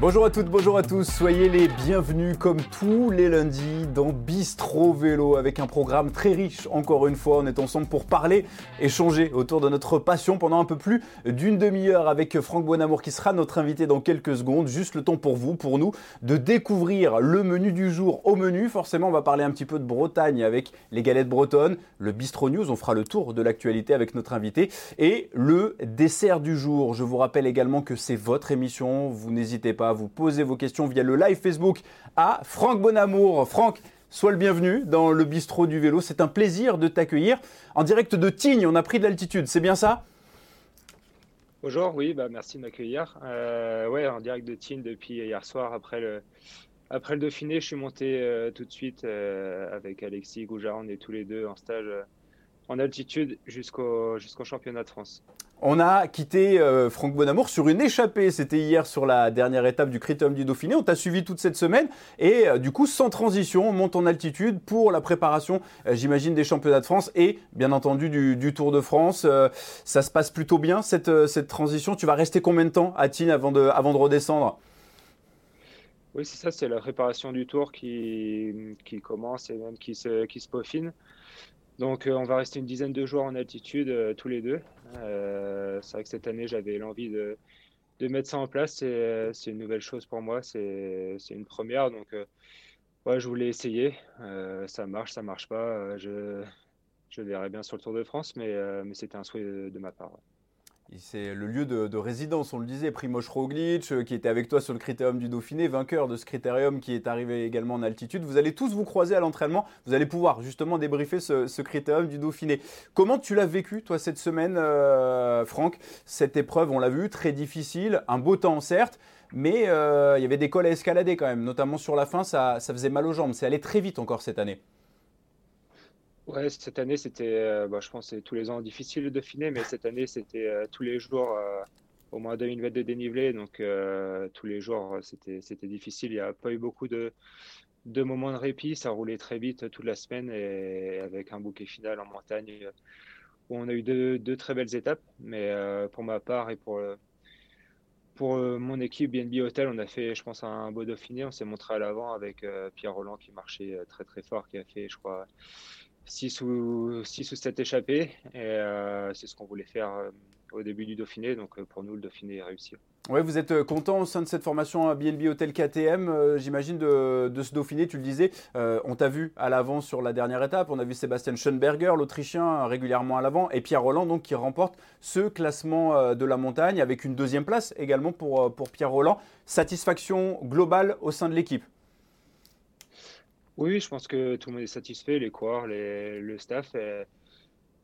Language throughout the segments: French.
Bonjour à toutes, bonjour à tous, soyez les bienvenus comme tous les lundis dans Bistro Vélo avec un programme très riche. Encore une fois, on est ensemble pour parler, échanger autour de notre passion pendant un peu plus d'une demi-heure avec Franck Bonamour qui sera notre invité dans quelques secondes. Juste le temps pour vous, pour nous, de découvrir le menu du jour au menu. Forcément, on va parler un petit peu de Bretagne avec les galettes bretonnes, le Bistro News, on fera le tour de l'actualité avec notre invité et le dessert du jour. Je vous rappelle également que c'est votre émission, vous n'hésitez pas vous poser vos questions via le live Facebook à Franck Bonamour. Franck, sois le bienvenu dans le bistrot du vélo. C'est un plaisir de t'accueillir en direct de Tignes. On a pris de l'altitude, c'est bien ça? Bonjour, oui, bah merci de m'accueillir. Euh, ouais, en direct de Tignes depuis hier soir après le, après le Dauphiné, je suis monté euh, tout de suite euh, avec Alexis Goujaran et tous les deux en stage en altitude jusqu'au jusqu'au championnat de France. On a quitté euh, Franck Bonamour sur une échappée. C'était hier sur la dernière étape du Critérium du Dauphiné. On t'a suivi toute cette semaine et euh, du coup, sans transition, on monte en altitude pour la préparation, euh, j'imagine, des championnats de France et bien entendu du, Tour de France. ça se passe plutôt bien cette, transition. Tu vas rester combien de temps à avant de, redescendre? Oui, c'est ça, c'est la préparation du Tour qui, qui commence et même qui se, qui se peaufine. Donc on va rester une dizaine de jours en altitude tous les deux. Euh, c'est vrai que cette année, j'avais l'envie de, mettre ça en place. C'est une nouvelle chose pour moi. C'est une première. Donc, euh, ouais, je voulais essayer. Euh, ça marche, ça marche pas. Je, verrai bien sur le Tour de France, mais c'était un souhait de, ma part. C'est le lieu de, résidence, on le disait, Primoz Roglic, euh, qui était avec toi sur le critérium du Dauphiné, vainqueur de ce critérium qui est arrivé également en altitude. Vous allez tous vous croiser à l'entraînement, vous allez pouvoir justement débriefer ce, critérium du Dauphiné. Comment tu l'as vécu, toi, cette semaine, euh, Franck? Cette épreuve, on l'a vu, très difficile, un beau temps certes, mais euh, il y avait des cols à escalader quand même, notamment sur la fin, ça, ça faisait mal aux jambes. C'est allé très vite encore cette année. Ouais, cette année, c'était, euh, bah, je pense, c'est tous les ans difficile de Dauphiné, mais cette année, c'était euh, tous les jours euh, au moins 2000 mètres de dénivelé, donc tous les jours, c'était, difficile. Il n'y a pas eu beaucoup de, moments de répit, ça roulait très vite toute la semaine et avec un bouquet final en montagne où on a eu deux, deux très belles étapes. Mais pour ma part et pour, pour mon équipe BNB Hotel, on a fait, je pense, un beau Dauphiné. On s'est montré à l'avant avec Pierre Roland qui marchait très très fort, qui a fait, je crois, 6 ou, 6 ou 7 échappés. Et euh, c'est ce qu'on voulait faire euh, au début du Dauphiné. Donc euh, pour nous, le Dauphiné est réussi. Ouais, vous êtes content au sein de cette formation BNB Hotel KTM, j'imagine, de, de, ce Dauphiné. Tu le disais, on t'a vu à l'avant sur la dernière étape. On a vu Sébastien Schoenberger, l'Autrichien, régulièrement à l'avant, et Pierre Roland, donc, qui remporte ce classement de la montagne avec une deuxième place également pour, pour Pierre Roland. Satisfaction globale au sein de l'équipe? Oui, je pense que tout le monde est satisfait, les coureurs, le staff.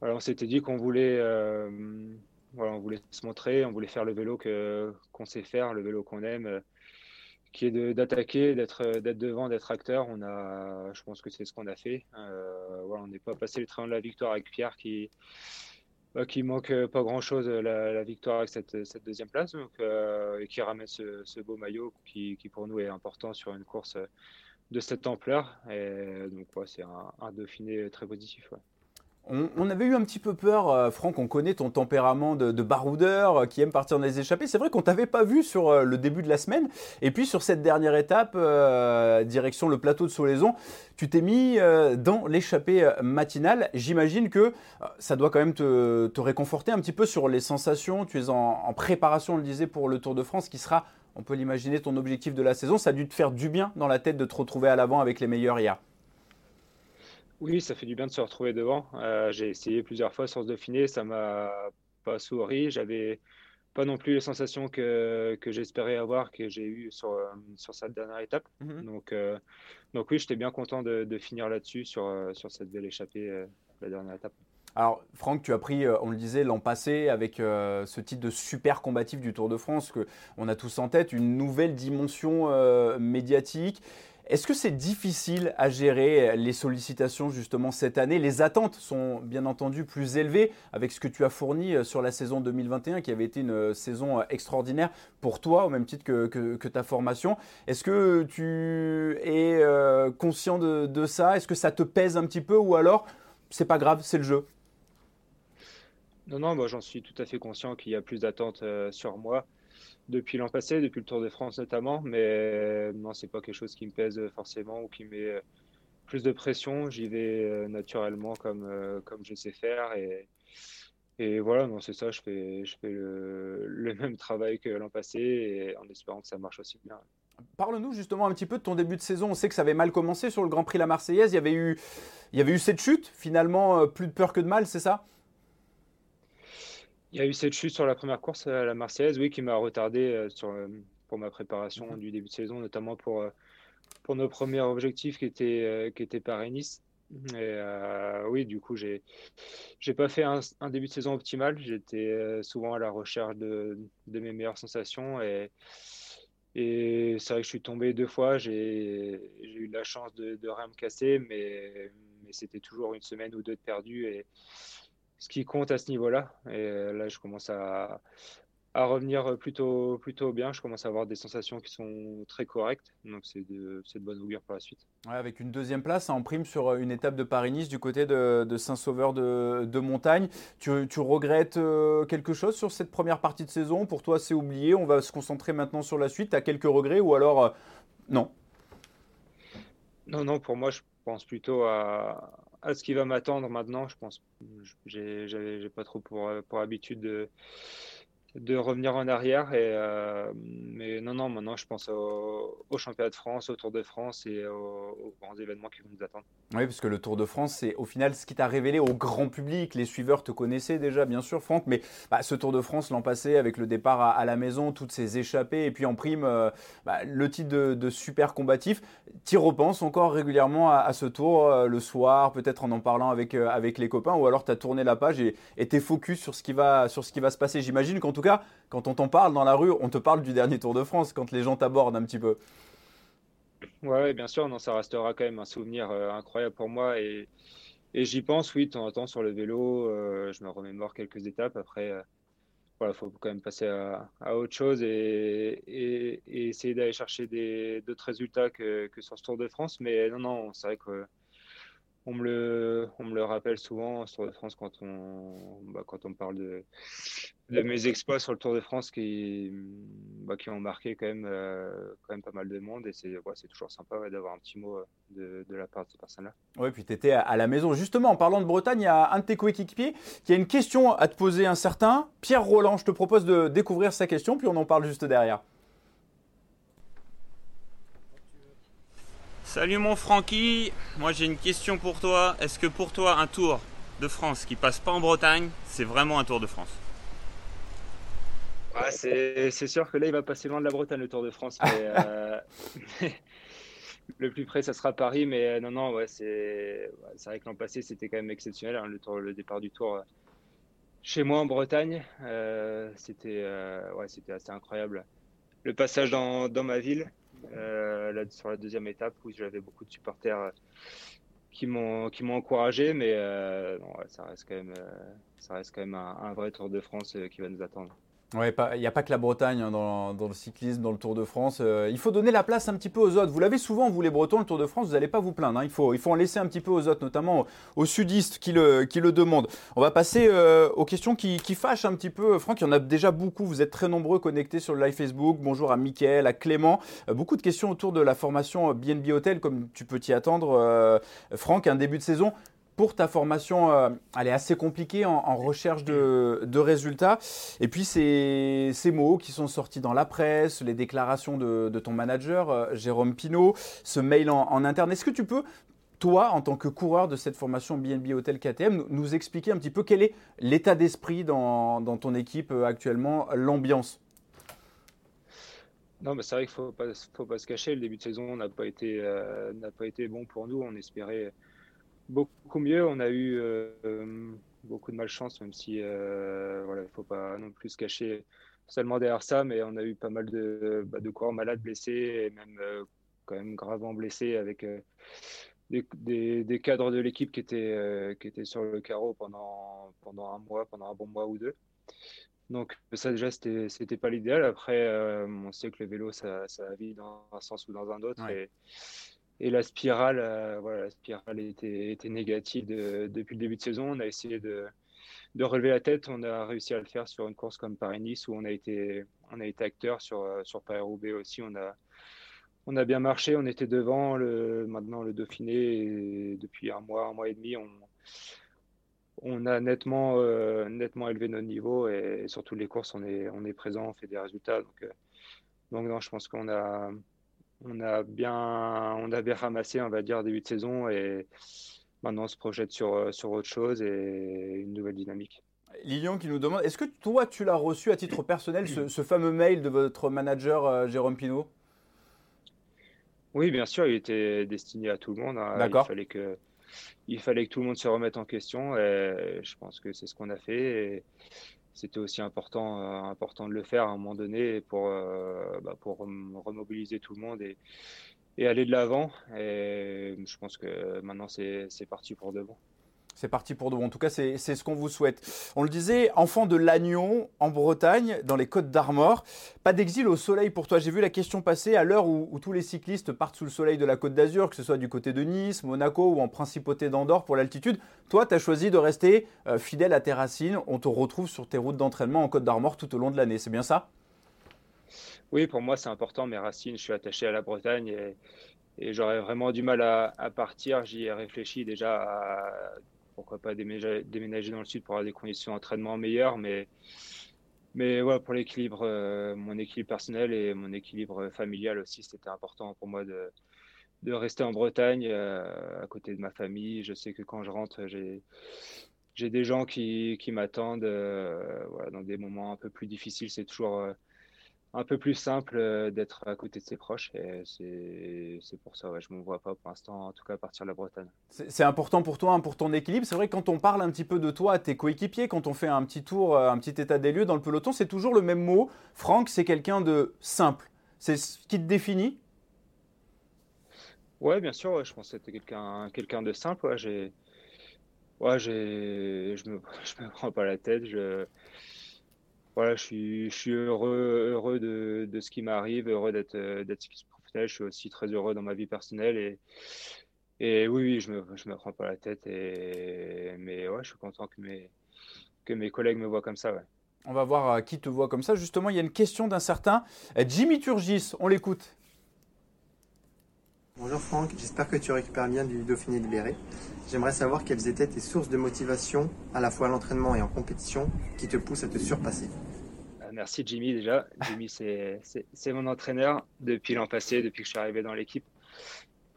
on s'était dit qu'on voulait, euh, on voulait se montrer, on voulait faire le vélo que, qu'on sait faire, le vélo qu'on aime, euh, qui est d'attaquer, d'être, devant, d'être acteur. On a, je pense que c'est ce qu'on a fait. Euh, on n'est pas passé le train de la victoire avec Pierre qui, bah, qui manque pas grand chose la, victoire avec cette, deuxième place et qui ramène ce, beau maillot qui, pour nous est important sur une course de cette ampleur. Donc, c'est un, Dauphiné très positif. On, avait eu un petit peu peur, euh, Franck, on connaît ton tempérament de, baroudeur euh, qui aime partir dans les échappées. C'est vrai qu'on t'avait pas vu sur euh, le début de la semaine. Et puis sur cette dernière étape, direction le plateau de Solaison, tu t'es mis dans l'échappée matinale. J'imagine que ça doit quand même te, réconforter un petit peu sur les sensations. Tu es en préparation, on le disait, pour le Tour de France qui sera on peut l'imaginer, ton objectif de la saison. Ça a dû te faire du bien dans la tête de te retrouver à l'avant avec les meilleurs hier. Oui, ça fait du bien de se retrouver devant. Euh, j'ai essayé plusieurs fois sur ce Dauphiné, ça m'a pas souri. J'avais pas non plus les sensations que, que j'espérais avoir, que j'ai eu sur, euh, sur cette dernière étape. Mhm. Donc, euh, donc oui, j'étais bien content de, de finir là-dessus sur, sur cette belle échappée, la dernière étape. Alors, Franck, tu as pris, euh, on le disait l'an passé, avec euh, ce titre de super combatif du Tour de France, que on a tous en tête, une nouvelle dimension euh, médiatique. Est-ce que c'est difficile à gérer les sollicitations justement cette année? Les attentes sont bien entendu plus élevées avec ce que tu as fourni sur la saison 2021 qui avait été une saison extraordinaire pour toi au même titre que, ta formation. Est-ce que tu es conscient de, de ça? Est-ce que ça te pèse un petit peu ou alors c'est pas grave, c'est le jeu? Non, non, moi j'en suis tout à fait conscient qu'il y a plus d'attentes euh, sur moi. depuis l'an passé, depuis le Tour de France notamment, mais non, c'est pas quelque chose qui me pèse forcément ou qui met plus de pression. J'y vais naturellement comme, comme je sais faire et, voilà, non, c'est ça, je fais, je fais le, même travail que l'an passé en espérant que ça marche aussi bien. Parle-nous justement un petit peu de ton début de saison. On sait que ça avait mal commencé sur le Grand Prix La Marseillaise. Il y avait eu, il y avait eu cette chute. Finalement, euh, plus de peur que de mal, c'est ça? Il y a eu cette chute sur la première course à La Marseillaise, oui, qui m'a retardé euh, sur, euh, pour ma préparation mhm. du début de saison, notamment pour, pour nos premiers objectifs qui étaient, qui étaient Paris-Nice. Et oui, du coup, j'ai j'ai pas fait un, un, début de saison optimal. J'étais souvent à la recherche de, de mes meilleures sensations et et c'est vrai que je suis tombé deux fois. J'ai eu la chance de, de rien me casser, mais, mais c'était toujours une semaine ou deux de perdu. Et ce qui compte à ce niveau-là. Et là, je commence à, à revenir plutôt, plutôt bien. Je commence à avoir des sensations qui sont très correctes. Donc, c'est de, de bonne augure pour la suite. avec une deuxième place en prime sur une étape de Paris-Nice du côté de, de Saint-Sauveur de, de, Montagne. Tu, tu, regrettes euh, quelque chose sur cette première partie de saison? Pour toi, c'est oublié. On va se concentrer maintenant sur la suite. Tu as quelques regrets ou alors euh, non? Non, non, pour moi, je pense plutôt à, à ce qui va m'attendre maintenant. Je pense, j'ai pas trop pour, pour habitude de de revenir en arrière. Et, euh, mais non, non, maintenant je pense au, championnat de France, au Tour de France et aux, grands événements qui vont nous attendre. Oui, parce que le Tour de France, c'est au final ce qui t'a révélé au grand public. Les suiveurs te connaissaient déjà, bien sûr, Franck, mais bah, ce Tour de France l'an passé, avec le départ à, la maison, toutes ces échappées, et puis en prime, euh, bah, le titre de, super combatif. Tu repenses encore régulièrement à, ce tour euh, le soir, peut-être en en parlant avec, avec les copains, ou alors tu as tourné la page et tu es focus sur ce qui va, sur ce qui va se passer. J'imagine qu'en tout quand on t'en parle dans la rue, on te parle du dernier Tour de France, quand les gens t'abordent un petit peu. Ouais, bien sûr, non, ça restera quand même un souvenir euh, incroyable pour moi. Et, j'y pense, oui, de temps en sur le vélo. Euh, je me remémore quelques étapes. Après, euh, faut quand même passer à, autre chose et, essayer d'aller chercher d'autres résultats que, que, sur ce Tour de France. Mais non, non, c'est vrai que on me le, on me le rappelle souvent sur le France quand on, bah, quand on parle de, de, mes exploits sur le Tour de France qui, bah, qui ont marqué quand même, euh, quand même pas mal de monde et c'est ouais, toujours sympa d'avoir un petit mot euh, de, de, la part de ces personnes-là. Oui, puis tu étais à la maison. Justement, en parlant de Bretagne, il y a un de tes coéquipiers qui a une question à te poser, un certain Pierre Roland. Je te propose de découvrir sa question, puis on en parle juste derrière. Salut mon Francky, moi j'ai une question pour toi. Est-ce que pour toi un tour de France qui passe pas en Bretagne, c'est vraiment un tour de France? C'est sûr que là il va passer loin de la Bretagne le Tour de France. Euh, le plus près ça sera Paris, mais euh, non, non, ouais, c'est vrai que l'an passé c'était quand même exceptionnel, hein, le, tour, le départ du Tour euh, chez moi en Bretagne. c'était ouais, assez incroyable. Le passage dans, dans ma ville, euh, sur la deuxième étape où j'avais beaucoup de supporters euh, qui m'ont encouragé, mais euh, ça reste quand même ça reste quand même un vrai Tour de France qui va nous attendre. Il n'y a pas que la Bretagne hein, dans, le cyclisme, dans le Tour de France. Euh, il faut donner la place un petit peu aux autres. Vous l'avez souvent, vous les Bretons, le Tour de France, vous n'allez pas vous plaindre. Hein. Il, faut, il faut en laisser un petit peu aux autres, notamment aux, sudistes qui le, qui le demandent. On va passer euh, aux questions qui, qui, fâchent un petit peu. Franck, il y en a déjà beaucoup. Vous êtes très nombreux connectés sur le live Facebook. Bonjour à Mickaël, à Clément. Euh, beaucoup de questions autour de la formation BNB Hotel, comme tu peux t'y attendre. Franck, un début de saison pour ta formation, euh, elle est assez compliquée en, recherche de, résultats. Et puis ces, ces, mots qui sont sortis dans la presse, les déclarations de, ton manager, euh, Jérôme Pinault, ce mail en, interne. Est-ce que tu peux, toi, en tant que coureur de cette formation BNB Hotel KTM, nous, expliquer un petit peu quel est l'état d'esprit dans, ton équipe euh, actuellement, l'ambiance? Non, mais c'est vrai qu'il ne faut pas, se cacher. Le début de saison n'a pas été bon pour nous. On espérait beaucoup mieux. On a eu euh, beaucoup de malchance, même si euh, voilà, il ne faut pas non plus se cacher seulement derrière ça, mais on a eu pas mal de, bah, de corps malades, blessés, et même euh, quand même gravement blessés avec des, des, cadres de l'équipe qui étaient, qui étaient sur le carreau pendant, pendant un mois, pendant un bon mois ou deux. Donc ça déjà, c'était, c'était pas l'idéal. Après, on sait que le vélo, ça, ça vit dans un sens ou dans un autre. Et, et la spirale, euh, voilà, la spirale était, négative depuis le début de saison. On a essayé de, relever la tête. On a réussi à le faire sur une course comme Paris-Nice où on a été, acteur sur, sur Paris-Roubaix aussi. On a, bien marché, on était devant. Maintenant, le Dauphiné, depuis un mois, un mois et demi, on, a nettement, nettement élevé notre niveau et, sur toutes les courses, on est, on présent, on fait des résultats. Donc, donc non, je pense qu'on a, on a bien, on a bien ramassé, on va dire, début de saison et maintenant on se projette sur, sur autre chose et une nouvelle dynamique. Lilian qui nous demande, est-ce que toi tu l'as reçu à titre personnel, ce, fameux mail de votre manager euh, Jérôme Pinault? Oui, bien sûr, il était destiné à tout le monde. Hein. D'accord. Il fallait que, il fallait que tout le monde se remette en question et je pense que c'est ce qu'on a fait. Et c'était aussi important, euh, important de le faire à un moment donné pour, euh, bah, remobiliser tout le monde et, et aller de l'avant. Et je pense que maintenant, c'est parti pour de bon. C'est parti pour de bon. En tout cas, c'est ce qu'on vous souhaite. On le disait, enfant de Lannion, en Bretagne, dans les Côtes d'Armor. Pas d'exil au soleil pour toi. J'ai vu la question passer à l'heure où, tous les cyclistes partent sous le soleil de la Côte d'Azur, que ce soit du côté de Nice, Monaco ou en principauté d'Andorre pour l'altitude. Toi, tu as choisi de rester euh, fidèle à tes racines. On te retrouve sur tes routes d'entraînement en Côte d'Armor tout au long de l'année. C'est bien ça? Oui, pour moi, c'est important. Mes racines, je suis attaché à la Bretagne et, j'aurais vraiment du mal à, à partir. J'y ai réfléchi déjà à pourquoi pas déménager, dans le sud pour avoir des conditions d'entraînement meilleures. Mais, mais pour l'équilibre, euh, mon équilibre personnel et mon équilibre familial aussi, c'était important pour moi de, de rester en Bretagne euh, à côté de ma famille. Je sais que quand je rentre, j'ai j'ai des gens qui, qui m'attendent euh, voilà, dans des moments un peu plus difficiles. C'est toujours un peu plus simple euh, d'être à côté de ses proches. Et c'est pour ça, ouais, je ne me vois pas pour l'instant, en tout cas, partir de la Bretagne. C'est important pour toi, hein, pour ton équilibre. C'est vrai que quand on parle un petit peu de toi à tes coéquipiers, quand on fait un petit tour, euh, un petit état des lieux dans le peloton, c'est toujours le même mot. Franck, c'est quelqu'un de simple. C'est ce qui te définit? Ouais, bien sûr. je pense que c'était quelqu'un quelqu'un de simple. Ouais, j'ai, ouais, j'ai, je me, je me prends pas la tête. Je, voilà, je suis, heureux, heureux de, de ce qui m'arrive, heureux d'être, d'être professionnel. Je suis aussi très heureux dans ma vie personnelle et, et oui, oui, je me, je me prends pas la tête. Et, mais ouais, je suis content que mes, que mes collègues me voient comme ça. Ouais. On va voir euh, qui te voit comme ça. Justement, il y a une question d'un certain euh, Jimmy Turgis. On l'écoute. Bonjour Franck, j'espère que tu récupères bien du Dauphiné libéré. J'aimerais savoir quelles étaient tes sources de motivation, à la fois à l'entraînement et en compétition, qui te poussent à te surpasser. Euh, merci Jimmy déjà. Jimmy, c'est mon entraîneur depuis l'an passé, depuis que je suis arrivé dans l'équipe.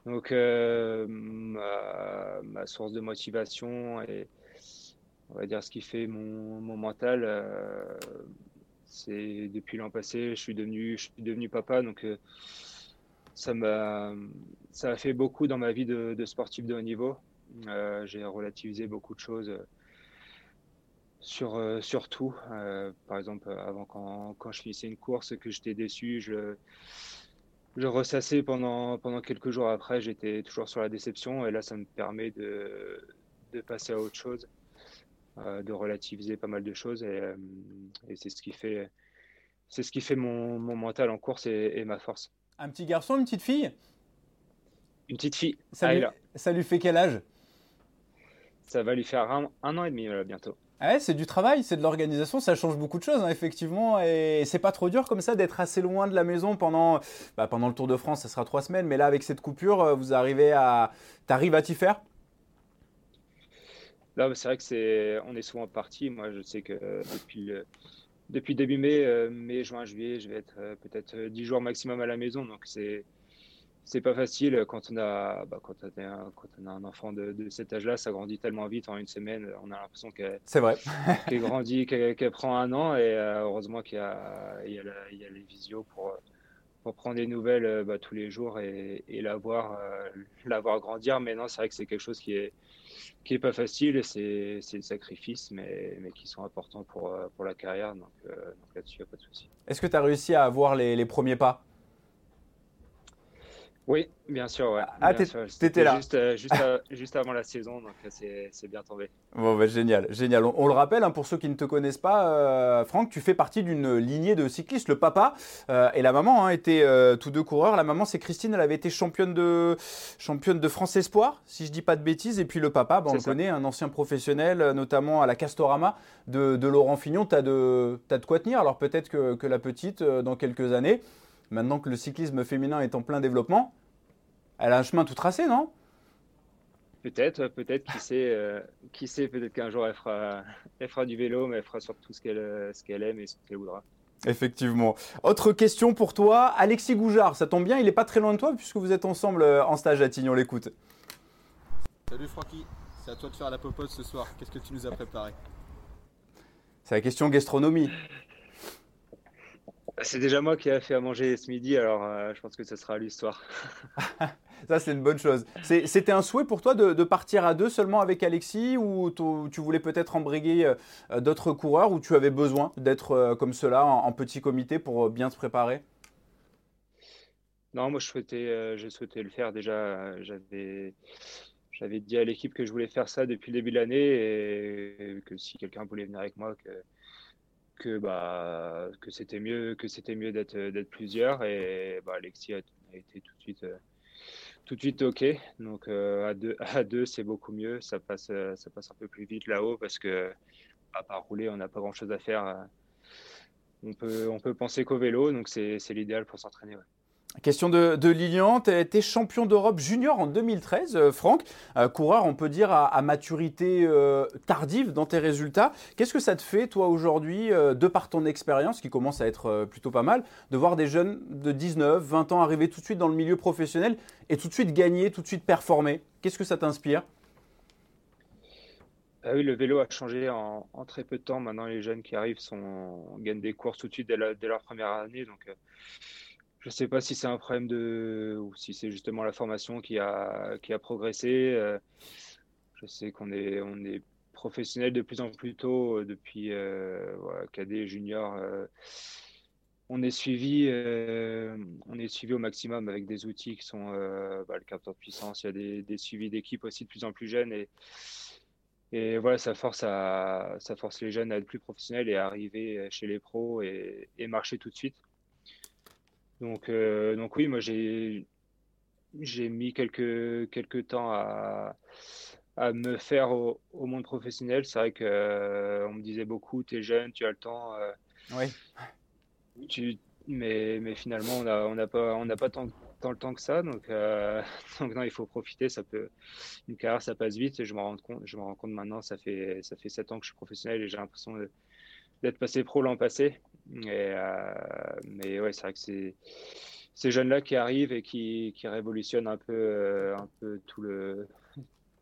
Donc, euh, ma, source de motivation et on va dire ce qui fait mon, mental, euh, c'est depuis l'an passé, je suis devenu, papa. Donc, ça m'a ça a fait beaucoup dans ma vie de, sportif de haut niveau. Euh, j'ai relativisé beaucoup de choses euh, sur, euh, sur tout. par exemple, avant quand, quand, je finissais une course que j'étais déçu, je, je ressassais pendant, pendant quelques jours après, j'étais toujours sur la déception et là ça me permet de, de passer à autre chose, de relativiser pas mal de choses et, c'est ce qui fait c'est ce qui fait mon, mon mental en course et ma force. Un petit garçon, une petite fille? Une petite fille. Ça, lui, ça lui fait quel âge? Ça va lui faire un, an et demi bientôt. Ah ouais, c'est du travail, c'est de l'organisation, ça change beaucoup de choses, hein, effectivement. Et c'est pas trop dur comme ça d'être assez loin de la maison pendant, bah, pendant le Tour de France, ça sera trois semaines. Mais là, avec cette coupure, euh, vous arrivez à, t'arrives à t'y faire? Là, c'est vrai que c'est, on est souvent parti. Moi, je sais que euh, depuis depuis début mai, euh, mai, juin, juillet, je vais être euh, peut-être 10 euh, jours maximum à la maison. Donc, c'est c'est pas facile quand on a bah, quand, on a un, quand on a un enfant de, de cet âge-là, ça grandit tellement vite en une semaine. On a l'impression qu'elle c'est vrai qu'elle grandit, qu'elle prend un an et heureusement qu'il y a il y a, il y a les visios pour pour prendre des nouvelles bah, tous les jours et, et la voir la voir grandir. Mais non, c'est vrai que c'est quelque chose qui est qui est pas facile, c'est des sacrifices, mais, mais qui sont importants pour, euh, pour la carrière. Donc, euh, là-dessus, il n'y a pas de souci. Est-ce que tu as réussi à avoir les premiers pas? Oui, bien sûr. Ouais. Ah, t'étais là. Juste, euh, juste, juste, avant la saison, donc euh, c'est bien tombé. Bon, bah, génial, génial. On, le rappelle, hein, pour ceux qui ne te connaissent pas, euh, Franck, tu fais partie d'une lignée de cyclistes. Le papa et la maman hein, étaient tous deux coureurs. La maman, c'est Christine, elle avait été championne de, championne de France Espoir, si je dis pas de bêtises. Et puis le papa, bah, on le connaît, un ancien professionnel, notamment à la Castorama de, de Laurent Fignon. Tu as, de, as de quoi tenir. Alors peut-être que, que la petite, dans quelques années, maintenant que le cyclisme féminin est en plein développement, elle a un chemin tout tracé, non? Peut-être, peut-être, qui sait, euh, qui sait, peut-être qu'un jour elle fera, elle fera du vélo, mais elle fera surtout ce qu'elle ce qu'elle aime et ce qu'elle voudra. Effectivement. Autre question pour toi, Alexis Goujard, ça tombe bien, il n'est pas très loin de toi puisque vous êtes ensemble euh, en stage à Tignon, l'écoute. Salut Francky, c'est à toi de faire la popote ce soir. Qu'est-ce que tu nous as préparé? C'est la question gastronomie. C'est déjà moi qui ai fait à manger ce midi, alors euh, je pense que ce sera l'histoire. Ça, c'est une bonne chose. C'était un souhait pour toi de, partir à deux seulement avec Alexis ou tu voulais peut-être embriguer euh, d'autres coureurs ou tu avais besoin d'être euh, comme cela en, petit comité pour bien te préparer? Non, moi je souhaitais, le faire déjà. J'avais. Dit à l'équipe que je voulais faire ça depuis le début de l'année et que si quelqu'un voulait venir avec moi, que, bah c'était mieux mieux d'être plusieurs et bah, Alexis a, été tout de suite euh, tout de suite ok. Donc euh, à deux à deux c'est beaucoup mieux. Ça passe euh, ça passe un peu plus vite là-haut parce que à part rouler on n'a pas grand chose à faire on peut on peut penser qu'au vélo donc c'est l'idéal pour s'entraîner Question de, Lilian, tu as été champion d'Europe junior en 2013, euh, Franck, euh, coureur, on peut dire, à, maturité euh, tardive dans tes résultats. Qu'est-ce que ça te fait, toi, aujourd'hui, de par ton expérience, qui commence à être plutôt pas mal, de voir des jeunes de 19, 20 ans arriver tout de suite dans le milieu professionnel et tout de suite gagner, tout de suite performer? Qu'est-ce que ça t'inspire? Ah oui, le vélo a changé en, très peu de temps. Maintenant, les jeunes qui arrivent sont, gagnent des courses tout de suite dès, leur première année. Donc, je ne sais pas si c'est un problème de ou si c'est justement la formation qui a qui a progressé. Euh, je sais qu'on est on est professionnel de plus en plus tôt euh, depuis euh, cadet junior. Euh, on est suivi on est suivi au maximum avec des outils qui sont bah, le capteur de puissance. Il y a des, suivis d'équipe aussi de plus en plus jeunes et voilà, ça force, à, ça force les jeunes à être plus professionnels et à arriver chez les pros et marcher tout de suite. Donc, euh, donc oui, moi j'ai j'ai mis quelques quelques temps à, à me faire au, monde professionnel. C'est vrai que euh, on me disait beaucoup, tu es jeune, tu as le temps. Euh, oui. Tu, mais, mais finalement, on n'a on a pas, on pas tant, tant, le temps que ça. Donc, donc non, il faut profiter. Ça peut, une carrière, ça passe vite. Et je me rends compte, je me rends compte maintenant, ça fait, ça fait 7 ans que je suis professionnel et j'ai l'impression d'être passé pro l'an passé. Euh, mais ouais, c'est vrai que c'est ces jeunes-là qui arrivent et qui, qui révolutionnent un peu, euh, un peu tout, le,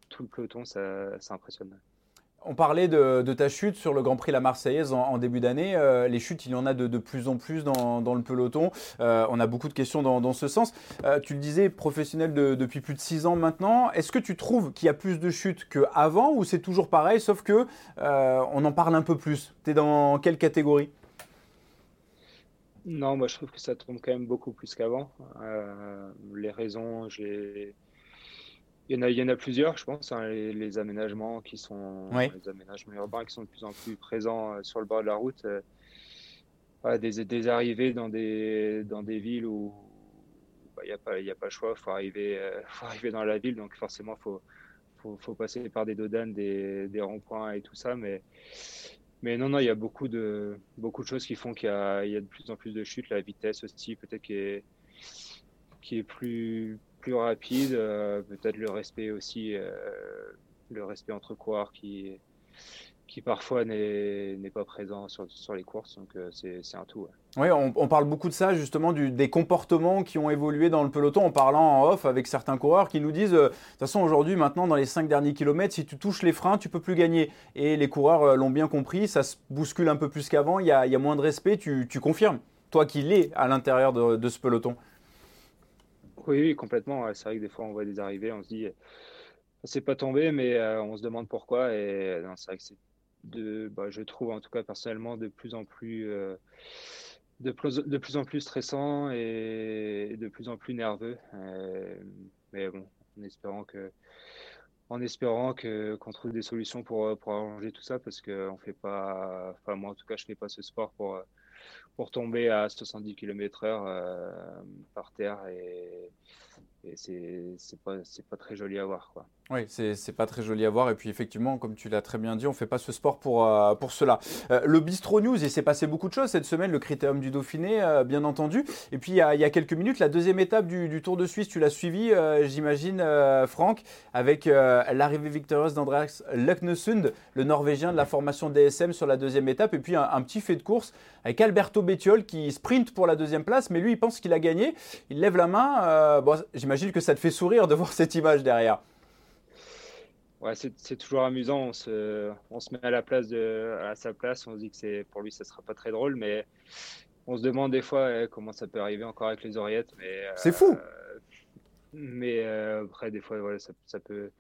tout le peloton, ça, ça impressionne. On parlait de, ta chute sur le Grand Prix La Marseillaise en, début d'année. Euh, les chutes, il y en a de, plus en plus dans, le peloton. on a beaucoup de questions dans, ce sens. tu le disais, professionnel depuis plus de six ans maintenant. Est-ce que tu trouves qu'il y a plus de chutes qu'avant ou c'est toujours pareil, sauf que on en parle un peu plus? Tu es dans quelle catégorie? Non, moi je trouve que ça tombe quand même beaucoup plus qu'avant. Euh, les raisons, j'ai. Il y, en a, il y en a plusieurs, je pense. Hein, les, aménagements qui sont les aménagements urbains qui sont de plus en plus présents euh, sur le bord de la route. Euh, des, des, arrivées dans des, dans des villes où bah, il n'y a, pas, a pas le choix, il faut arriver, faut arriver dans la ville, donc forcément il faut, faut, faut, passer par des dodanes, des, des ronds-points et tout ça. Mais mais non, non, il y a beaucoup de, beaucoup de choses qui font qu'il y, a, de plus en plus de chutes. La vitesse aussi, peut-être qui est, qui est plus, plus rapide. Euh, peut-être le respect aussi, euh, le respect entre coureurs qui, qui parfois n'est pas présent sur, sur, les courses. Donc euh, c'est un tout. Oui, on, parle beaucoup de ça, justement, du, des comportements qui ont évolué dans le peloton en parlant en off avec certains coureurs qui nous disent euh, de toute façon, aujourd'hui, maintenant, dans les 5 derniers kilomètres, si tu touches les freins, tu peux plus gagner. Et les coureurs euh, l'ont bien compris, ça se bouscule un peu plus qu'avant, il y a, y a, moins de respect, tu, tu confirmes, toi qui l'es à l'intérieur de, de, ce peloton. Oui, oui complètement. C'est vrai que des fois, on voit des arrivées, on se dit, c'est pas tombé, mais on se demande pourquoi. Et c'est vrai que c'est bah, je trouve en tout cas personnellement de plus en plus, euh, de plus, de plus en plus stressant et de plus en plus nerveux. mais bon, en espérant que espérant que qu'on trouve des solutions pour pour arranger tout ça parce que on fait pas enfin moi en tout cas je fais pas ce sport pour pour tomber à 70 km/h par terre et, et c'est pas pas très joli à voir quoi. Oui, c'est pas très joli à voir. Et puis effectivement, comme tu l'as très bien dit, on fait pas ce sport pour, euh, pour cela. Euh, le Bistro News, il s'est passé beaucoup de choses cette semaine, le Critérium du Dauphiné, euh, bien entendu. Et puis il y, a, quelques minutes, la deuxième étape du, Tour de Suisse, tu l'as suivi, j'imagine, Franck, avec l'arrivée victorieuse d'Andreas Leknesund, le Norvégien de la formation DSM sur la deuxième étape. Et puis un, un, petit fait de course avec Alberto Bettiol qui sprint pour la deuxième place, mais lui, il pense qu'il a gagné. Il lève la main. bon, j'imagine que ça te fait sourire de voir cette image derrière. Ouais, c'est toujours amusant. On se, on se met à la place de, à sa place. On se dit que c'est pour lui, ça sera pas très drôle, mais on se demande des fois eh, comment ça peut arriver encore avec les oreillettes. Mais c'est fou. Euh, mais euh, après, des fois, voilà, ça, ça, peut.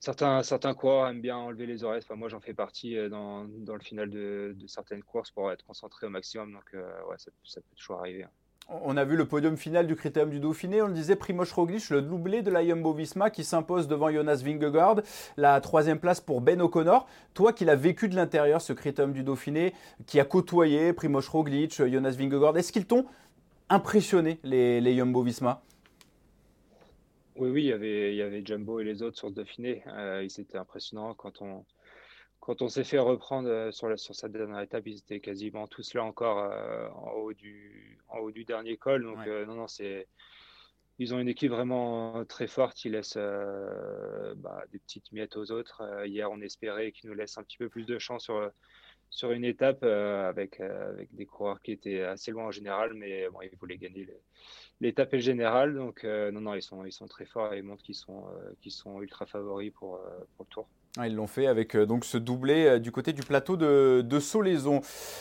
Certains, certains coureurs aiment bien enlever les oreillettes. Enfin, moi, j'en fais partie euh, dans, dans, le final de, de, certaines courses pour être concentré au maximum. Donc, ouais, ça, ça, peut toujours arriver. Hein. On a vu le podium final du Critérium du Dauphiné. On le disait, Primoz Roglic, le doublé de la Jumbo-Visma qui s'impose devant Jonas Vingegaard. La troisième place pour Ben O'Connor. Toi qui l'as vécu de l'intérieur, ce Critérium du Dauphiné, qui a côtoyé Primoz Roglic, Jonas Vingegaard, est-ce qu'ils t'ont impressionné, les, les Jumbo-Visma oui, oui, il y, avait, Jumbo et les autres sur le Dauphiné. Euh, ils étaient impressionnants quand on, quand on s'est fait reprendre euh, sur, la, sur sa dernière étape, ils étaient quasiment tous là encore euh, en, haut du, en haut du dernier col. Donc, euh, non, non, c'est. Ils ont une équipe vraiment très forte. Ils laissent bah, des petites miettes aux autres. hier, on espérait qu'ils nous laissent un petit peu plus de chance sur, sur une étape avec, avec des coureurs qui étaient assez loin en général, mais bon, ils voulaient gagner l'étape et le général. Donc, non, non, ils sont, ils sont très forts et ils montrent qu'ils sont, qu'ils sont ultra favoris pour, pour le tour. Ils l'ont fait avec euh, donc ce doublé euh, du côté du plateau de, de, Solaison.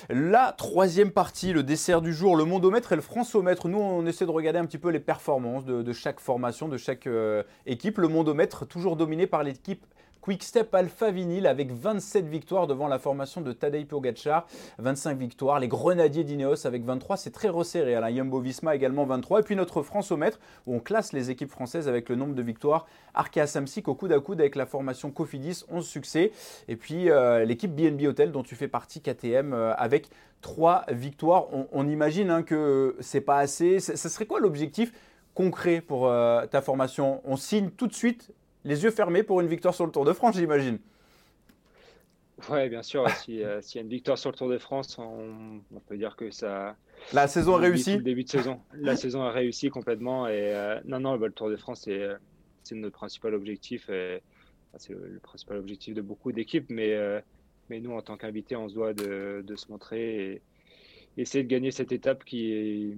La troisième partie, le dessert du jour, le mondomètre et le francomètre. Nous, on essaie de regarder un petit peu les performances de, de chaque formation, de chaque euh, équipe. Le mondomètre toujours dominé par l'équipe Quick-Step Alpha Vinyl avec 27 victoires devant la formation de Tadej Pogacar, 25 victoires. Les Grenadiers d'Ineos avec 23, c'est très resserré. La Jumbo Visma également 23. Et puis notre Francomètre où on classe les équipes françaises avec le nombre de victoires. Arkea Samsic au coude à coude avec la formation Cofidis, 11 succès. Et puis euh, l'équipe BNB Hotel dont tu fais partie, KTM, euh, avec 3 victoires. On, imagine hein, que c'est pas assez. Ce serait quoi l'objectif concret pour euh, ta formation? On signe tout de suite les yeux fermés pour une victoire sur le Tour de France, j'imagine. Oui, bien sûr. S'il y a une victoire sur le Tour de France, on, peut dire que ça. La saison a réussi. Le début de saison. La saison a réussi complètement. Et euh, non, non, le Tour de France, c'est notre principal objectif. c'est le, principal objectif de beaucoup d'équipes. Mais, euh, mais nous, en tant qu'invités, on se doit de, de, se montrer et essayer de gagner cette étape qui,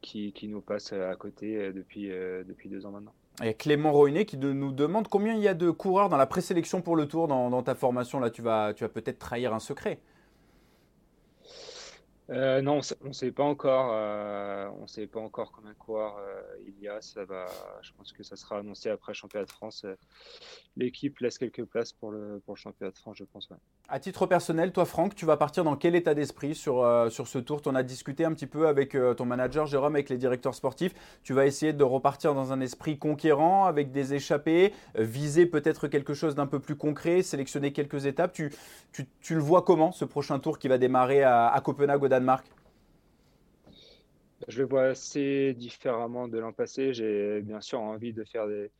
qui, qui nous passe à côté euh, depuis, depuis deux ans maintenant. Il Clément Roinet qui nous demande combien il y a de coureurs dans la présélection pour le tour dans, ta formation. Là, tu vas, tu vas peut-être trahir un secret. Euh, non, on ne sait pas encore. Euh, on sait pas encore combien de coureurs euh, il y a. Ça va. Je pense que ça sera annoncé après le championnat de France. L'équipe laisse quelques places pour le championnat de France, je pense. À titre personnel, toi, Franck, tu vas partir dans quel état d'esprit sur sur ce tour? Tu en as discuté un petit peu avec ton manager Jérôme, avec les directeurs sportifs. Tu vas essayer de repartir dans un esprit conquérant, avec des échappées, viser peut-être quelque chose d'un peu plus concret, sélectionner quelques étapes. Tu, tu, tu, le vois comment ce prochain tour qui va démarrer à, à Copenhague Danemark Je le vois assez différemment de l'an passé. J'ai bien sûr envie de faire des,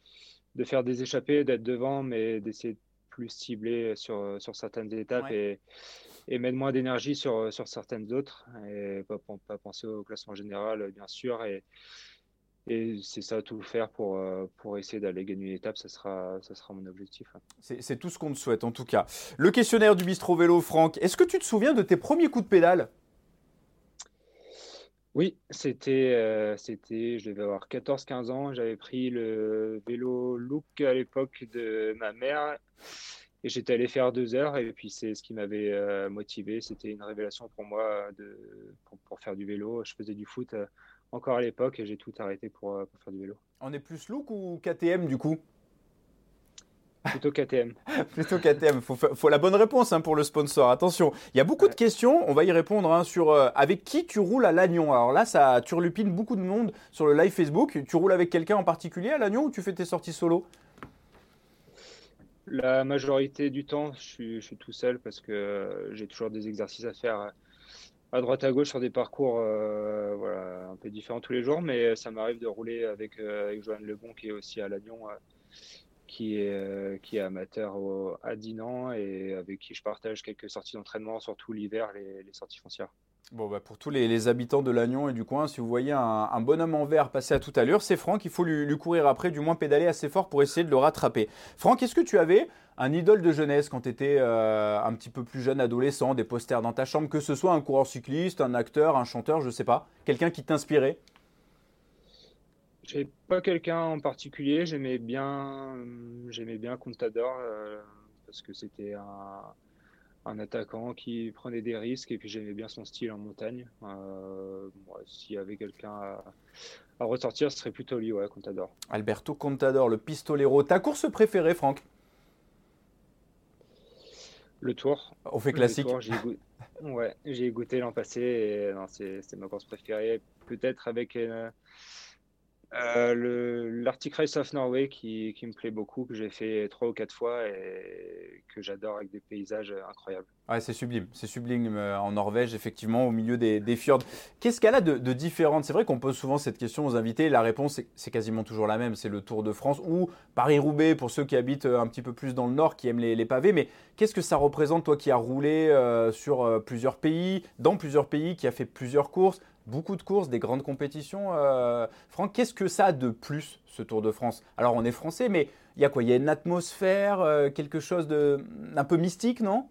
de faire des échappées, d'être devant, mais d'essayer de plus cibler sur, sur certaines étapes et, et mettre moins d'énergie sur, sur certaines autres. Et pas, pas penser au classement général, bien sûr. Et, et c'est ça, tout faire pour, pour essayer d'aller gagner une étape, ça sera, ça sera mon objectif. C'est tout ce qu'on te souhaite en tout cas. Le questionnaire du Bistro Vélo, Franck, est-ce que tu te souviens de tes premiers coups de pédale? Oui, c'était, euh, c'était, je devais avoir 14-15 ans. J'avais pris le vélo Look à l'époque de ma mère et j'étais allé faire deux heures. Et puis, c'est ce qui m'avait euh, motivé. C'était une révélation pour moi de, pour, faire du vélo. Je faisais du foot euh, encore à l'époque et j'ai tout arrêté pour, pour, faire du vélo. On est plus Look ou KTM du coup? Plutôt KTM. Plutôt KTM. Faut, faut la bonne réponse hein, pour le sponsor. Attention, il y a beaucoup de questions. On va y répondre hein, sur euh, avec qui tu roules à Lannion. Alors là, ça turlupine beaucoup de monde sur le live Facebook. Tu roules avec quelqu'un en particulier à Lannion ou tu fais tes sorties solo? La majorité du temps, je suis, je suis tout seul parce que euh, j'ai toujours des exercices à faire à droite à gauche sur des parcours euh, voilà, un peu différents tous les jours, mais ça m'arrive de rouler avec, euh, avec Joanne Lebon qui est aussi à Lannion, euh, qui, est, qui est amateur à Dinan et avec qui je partage quelques sorties d'entraînement, surtout l'hiver, les, sorties foncières. Bon, bah pour tous les, habitants de Lannion et du coin, si vous voyez un, bonhomme en vert passer à toute allure, c'est Franck, il faut lui, courir après, du moins pédaler assez fort pour essayer de le rattraper. Franck, est-ce que tu avais un idole de jeunesse quand tu étais euh, un petit peu plus jeune, adolescent, des posters dans ta chambre, que ce soit un coureur cycliste, un acteur, un chanteur, je sais pas, quelqu'un qui t'inspirait? J'ai pas quelqu'un en particulier, j'aimais bien, j'aimais bien Contador euh, parce que c'était un, un, attaquant qui prenait des risques et puis j'aimais bien son style en montagne. Euh, S'il y avait quelqu'un à, à, ressortir, ce serait plutôt lui, ouais, Contador. Alberto Contador, le pistolero. Ta course préférée, Franck? Le tour. On fait classique. J'ai goûté, ouais, j'ai goûté l'an passé et c'est ma course préférée. Peut-être avec euh, euh, l'Arctic Race of Norway qui, qui, me plaît beaucoup, que j'ai fait trois ou quatre fois et que j'adore avec des paysages incroyables. Ouais, c'est sublime, c'est sublime euh, en Norvège, effectivement, au milieu des, fjords. Qu'est-ce qu'elle a de, de différent C'est vrai qu'on pose souvent cette question aux invités. La réponse, c'est quasiment toujours la même c'est le Tour de France ou Paris-Roubaix pour ceux qui habitent euh, un petit peu plus dans le nord, qui aiment les, pavés. Mais qu'est-ce que ça représente, toi qui as roulé euh, sur plusieurs pays, dans plusieurs pays, qui a fait plusieurs courses? Beaucoup de courses, des grandes compétitions. Euh, Franck, qu'est-ce que ça a de plus, ce Tour de France? Alors, on est français, mais il y a quoi? Il y a une atmosphère, euh, quelque chose de un peu mystique, non?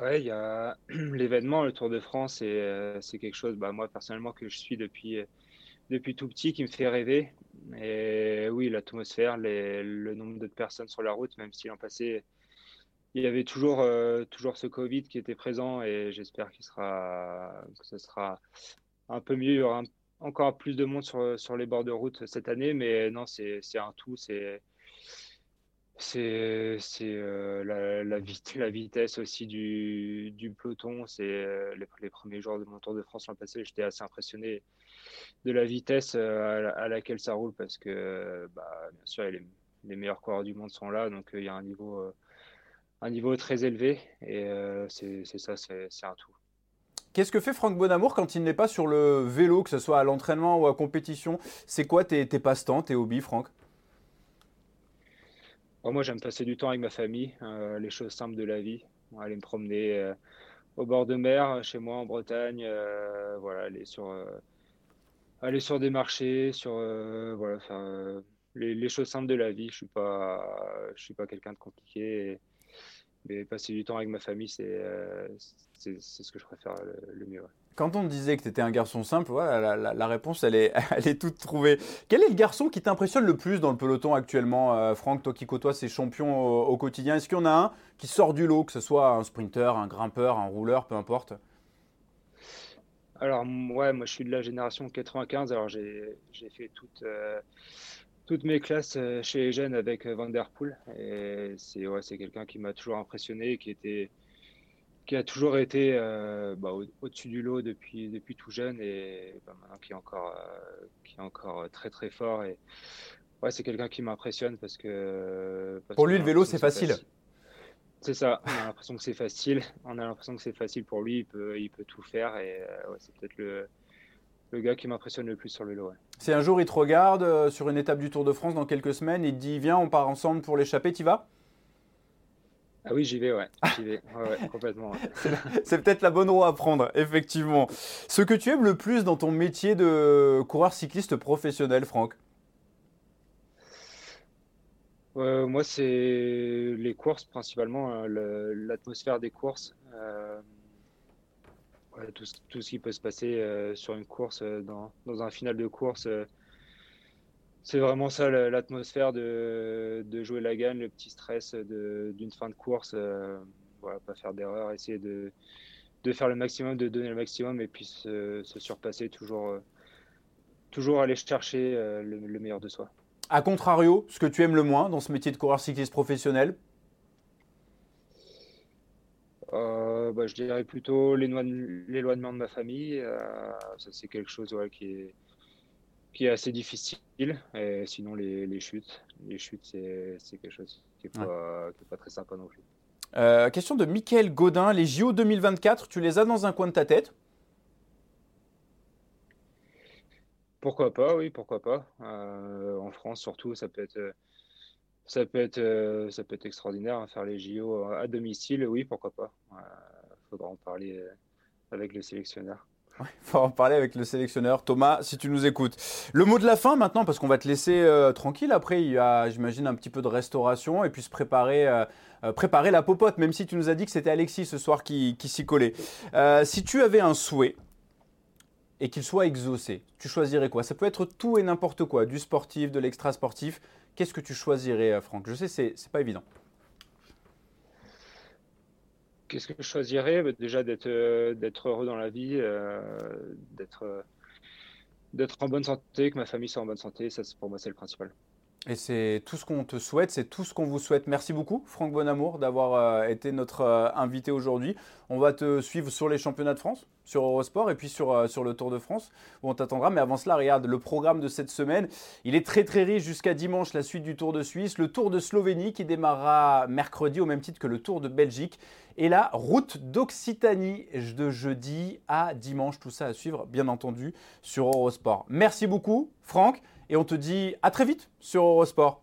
Ouais, il y a l'événement, le Tour de France, et euh, c'est quelque chose, bah, moi personnellement, que je suis depuis, depuis tout petit, qui me fait rêver. Et oui, l'atmosphère, le nombre de personnes sur la route, même si l'an passé, il y avait toujours, euh, toujours ce Covid qui était présent et j'espère qu'il sera, que ce sera un peu mieux. Il y aura encore plus de monde sur, sur les bords de route cette année, mais non, c'est un tout. C'est c'est euh, la, la, la, vitesse aussi du, du peloton. C'est euh, les, premiers jours de mon Tour de France l'an passé, j'étais assez impressionné de la vitesse euh, à, laquelle ça roule parce que, bah, bien sûr, les meilleurs coureurs du monde sont là, donc il y a un niveau un niveau très élevé et euh, c'est ça, c'est un tout. Qu'est-ce que fait Franck Bonamour quand il n'est pas sur le vélo, que ce soit à l'entraînement ou à compétition? C'est quoi tes, tes passe-temps, tes hobbies, Franck? Bon, Moi, j'aime passer du temps avec ma famille, euh, les choses simples de la vie. Aller me promener euh, au bord de mer, chez moi en Bretagne, euh, voilà, aller sur, aller sur des marchés, sur voilà, faire, les, les, choses simples de la vie. Je suis pas, je suis pas quelqu'un de compliqué. Et, mais passer du temps avec ma famille, c'est euh, ce que je préfère le, le mieux. Ouais. Quand on te disait que tu étais un garçon simple, voilà, la, la, la, réponse, elle est, elle est toute trouvée. Quel est le garçon qui t'impressionne le plus dans le peloton actuellement, euh, Franck, toi qui côtoies ces champions au, au quotidien? Est-ce qu'il y en a un qui sort du lot, que ce soit un sprinter, un grimpeur, un rouleur, peu importe? Alors, ouais, moi je suis de la génération 95, alors j'ai fait toute. Euh, toutes mes classes euh, chez Eugène avec euh, Van Der Poel. Et c'est ouais, quelqu'un qui m'a toujours impressionné, qui, était, qui a toujours été euh, bah, au-dessus au du lot depuis, depuis tout jeune et bah, maintenant qui est, encore, euh, qui est encore très très fort. Et ouais, c'est quelqu'un qui m'impressionne parce que. Parce pour lui, le vélo, c'est facile. C'est ça, on a l'impression que c'est facile. On a l'impression que c'est facile pour lui, il peut, il peut tout faire et ouais, c'est peut-être le le gars qui m'impressionne le plus sur le vélo. Ouais. C'est un jour, il te regarde euh, sur une étape du Tour de France dans quelques semaines, il te dit Viens, on part ensemble pour l'échapper, tu vas? Ah oui, j'y vais, ouais. J'y vais, ouais, ouais, complètement. Ouais. C'est peut-être la bonne roue à prendre, effectivement. Ce que tu aimes le plus dans ton métier de coureur cycliste professionnel, Franck? Euh, Moi, c'est les courses principalement, hein, l'atmosphère des courses. Tout, ce qui peut se passer euh, sur une course, euh, dans, un final de course. Euh, c'est vraiment ça l'atmosphère de, jouer la gagne, le petit stress d'une fin de course. voilà, pas faire d'erreur, essayer de, faire le maximum, de donner le maximum et puis se, se surpasser, toujours, toujours aller chercher le, le meilleur de soi. À contrario, ce que tu aimes le moins dans ce métier de coureur cycliste professionnel bah, je dirais plutôt l'éloigne- l'éloignement de ma famille. euh, ça, c'est quelque chose ouais, qui est, qui est assez difficile. Et sinon, les, les chutes. Les chutes, c'est quelque chose qui n'est pas, très sympa non plus. Euh, Question de Mickaël Godin. Les JO 2024, tu les as dans un coin de ta tête? Pourquoi pas, oui, pourquoi pas. Euh, en France, surtout, ça peut être, euh, ça peut être, euh, ça peut être extraordinaire, hein, faire les JO à domicile, oui, pourquoi pas. Il faudra en parler euh, avec le sélectionneur. Il faut en parler avec le sélectionneur. Thomas, si tu nous écoutes. Le mot de la fin maintenant, parce qu'on va te laisser euh, tranquille. Après, il y a, j'imagine, un petit peu de restauration et puis se préparer, préparer la popote, même si tu nous as dit que c'était Alexis ce soir qui, qui s'y collait. Si tu avais un souhait et qu'il soit exaucé, tu choisirais quoi? Ça peut être tout et n'importe quoi, du sportif, de l'extra-sportif. Qu'est-ce que tu choisirais, euh, Franck? Je sais, c'est, c'est pas évident. Qu'est-ce que je choisirais? Bah, Déjà d'être euh, d'être heureux dans la vie, euh, d'être d'être en bonne santé, que ma famille soit en bonne santé, ça c'est- pour moi c'est le principal. Et c'est tout ce qu'on te souhaite, c'est tout ce qu'on vous souhaite. Merci beaucoup, Franck Bonamour, d'avoir été notre invité aujourd'hui. On va te suivre sur les championnats de France, sur Eurosport et puis sur, euh, le Tour de France, où on t'attendra. Mais avant cela, regarde le programme de cette semaine. Il est très très riche jusqu'à dimanche, la suite du Tour de Suisse, le Tour de Slovénie qui démarrera mercredi au même titre que le Tour de Belgique. Et la route d'Occitanie de jeudi à dimanche. Tout ça à suivre, bien entendu, sur Eurosport. Merci beaucoup, Franck. Et on te dit à très vite sur Eurosport.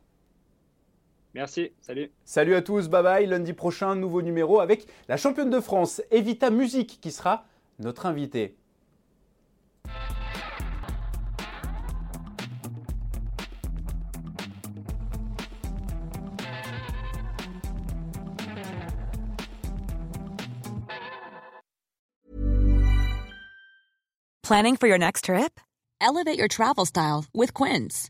Merci, salut. Salut à tous, bye bye. Lundi prochain, nouveau numéro avec la championne de France, Evita Musique, qui sera notre invitée. Planning for your next trip? Elevate your travel style with Quince.